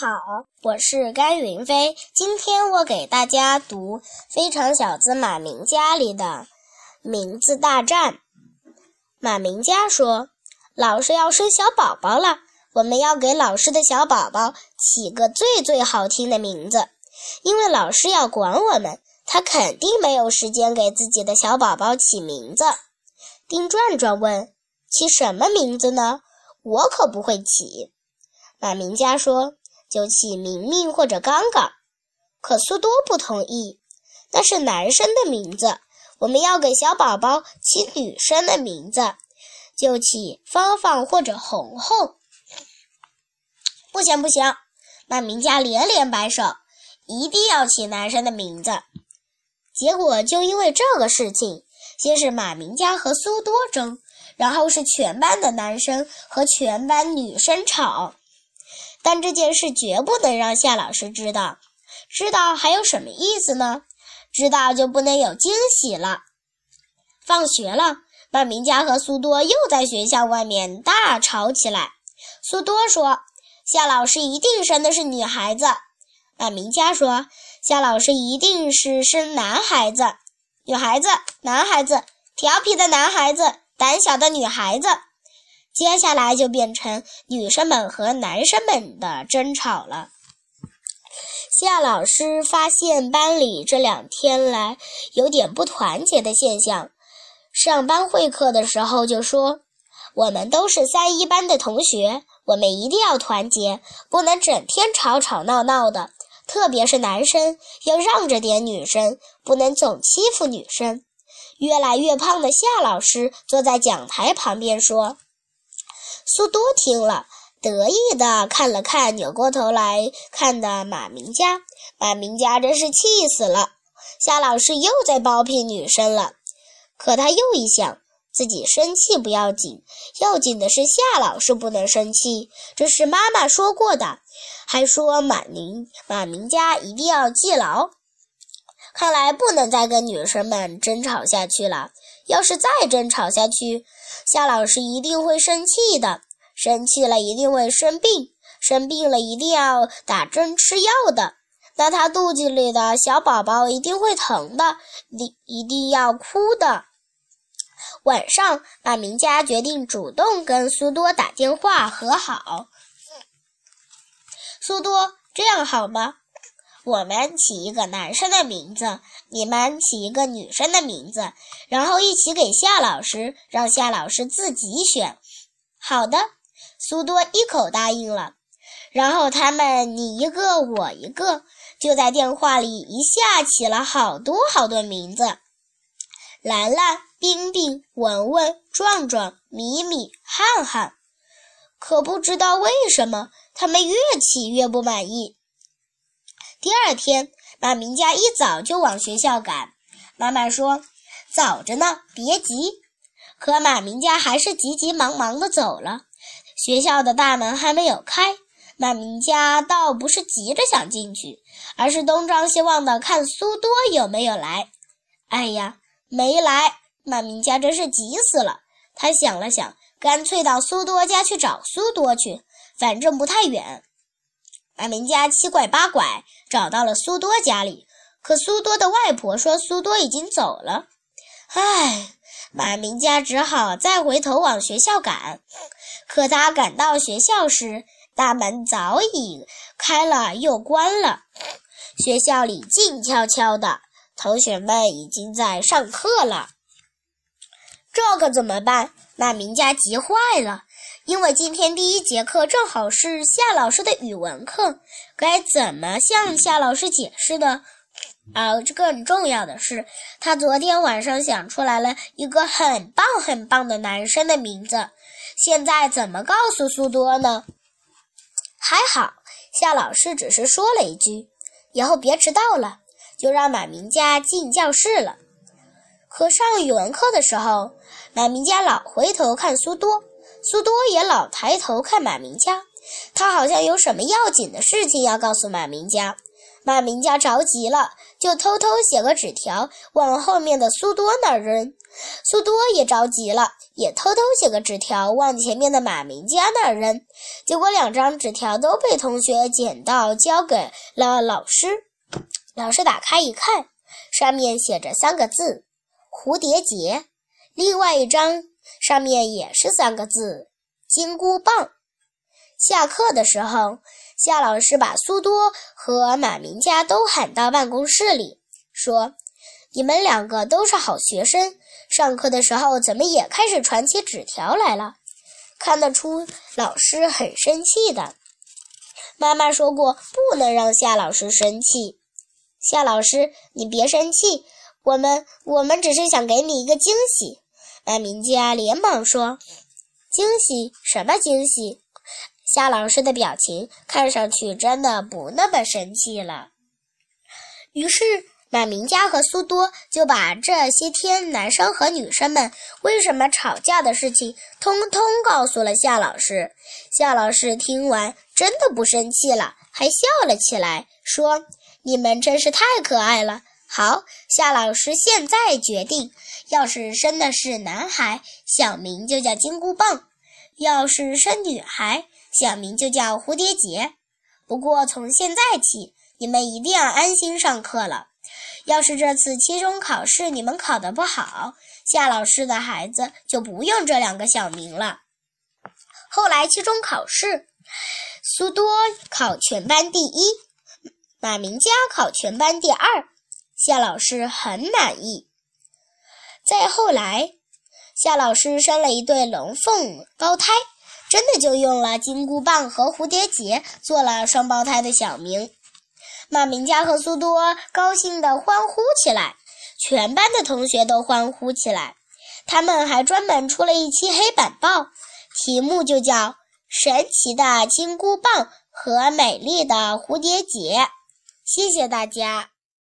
好，我是甘云飞。今天我给大家读《非常小子马明家》里的名字大战。马明家说：“老师要生小宝宝了，我们要给老师的小宝宝起个最最好听的名字，因为老师要管我们，他肯定没有时间给自己的小宝宝起名字。”丁转转问：“起什么名字呢？我可不会起。”马明家说：“就起明明或者刚刚。”可苏多不同意，那是男生的名字，我们要给小宝宝起女生的名字，就起芳芳或者红红。不行不行，马明家连连摆手，一定要起男生的名字。结果就因为这个事情，先是马明家和苏多争，然后是全班的男生和全班女生吵。但这件事绝不能让夏老师知道，知道还有什么意思呢？知道就不能有惊喜了。放学了，马明佳和苏多又在学校外面大吵起来。苏多说：“夏老师一定生的是女孩子。”马明佳说：“夏老师一定是生男孩子。”女孩子，男孩子，调皮的男孩子，胆小的女孩子。接下来就变成女生们和男生们的争吵了。夏老师发现班里这两天来有点不团结的现象，上班会课的时候就说：“我们都是三一班的同学，我们一定要团结，不能整天吵吵闹闹的。特别是男生要让着点女生，不能总欺负女生。”越来越胖的夏老师坐在讲台旁边说。苏多听了，得意地看了看扭过头来看的马明佳，马明佳真是气死了。夏老师又在包庇女生了。可他又一想，自己生气不要紧，要紧的是夏老师不能生气，这是妈妈说过的，还说马明马明佳一定要记牢。看来不能再跟女生们争吵下去了。要是再争吵下去，夏老师一定会生气的。生气了一定会生病，生病了一定要打针吃药的。那他肚子里的小宝宝一定会疼的，一一定要哭的。晚上，马明佳决定主动跟苏多打电话和好。苏多，这样好吗？我们起一个男生的名字，你们起一个女生的名字，然后一起给夏老师，让夏老师自己选。好的，苏多一口答应了。然后他们你一个我一个，就在电话里一下起了好多好多名字：兰兰、冰冰、文文、壮壮、米米、汉汉。可不知道为什么，他们越起越不满意。第二天，马明佳一早就往学校赶。妈妈说：“早着呢，别急。”可马明佳还是急急忙忙地走了。学校的大门还没有开，马明佳倒不是急着想进去，而是东张西望地看苏多有没有来。哎呀，没来！马明佳真是急死了。他想了想，干脆到苏多家去找苏多去，反正不太远。马明家七拐八拐找到了苏多家里，可苏多的外婆说苏多已经走了。唉，马明家只好再回头往学校赶。可他赶到学校时，大门早已开了又关了，学校里静悄悄的，同学们已经在上课了。这可怎么办？马明家急坏了。因为今天第一节课正好是夏老师的语文课，该怎么向夏老师解释呢？而更重要的是，他昨天晚上想出来了一个很棒很棒的男生的名字，现在怎么告诉苏多呢？还好，夏老师只是说了一句：“以后别迟到了”，就让马明佳进教室了。可上语文课的时候，马明佳老回头看苏多。苏多也老抬头看马明家，他好像有什么要紧的事情要告诉马明家。马明家着急了，就偷偷写个纸条往后面的苏多那儿扔。苏多也着急了，也偷偷写个纸条往前面的马明家那儿扔。结果两张纸条都被同学捡到，交给了老师。老师打开一看，上面写着三个字：“蝴蝶结。”另外一张上面也是三个字：“金箍棒。”下课的时候。夏老师把苏多和马明佳都喊到办公室里，说：“你们两个都是好学生，上课的时候怎么也开始传起纸条来了？看得出老师很生气的。”妈妈说过，不能让夏老师生气。夏老师，你别生气，我们我们只是想给你一个惊喜。马明佳连忙说：“惊喜？什么惊喜？”夏老师的表情看上去真的不那么生气了。于是马明佳和苏多就把这些天男生和女生们为什么吵架的事情通通告诉了夏老师。夏老师听完真的不生气了，还笑了起来，说：“你们真是太可爱了。”好，夏老师现在决定，要是生的是男孩，小名就叫金箍棒；要是生女孩，小名就叫蝴蝶结。不过从现在起，你们一定要安心上课了。要是这次期中考试你们考得不好，夏老师的孩子就不用这两个小名了。后来期中考试，苏多考全班第一，马明佳考全班第二，夏老师很满意。再后来，夏老师生了一对龙凤胞胎。真的就用了金箍棒和蝴蝶结做了双胞胎的小名，马明佳和苏多高兴地欢呼起来，全班的同学都欢呼起来。他们还专门出了一期黑板报，题目就叫《神奇的金箍棒和美丽的蝴蝶结》。谢谢大家。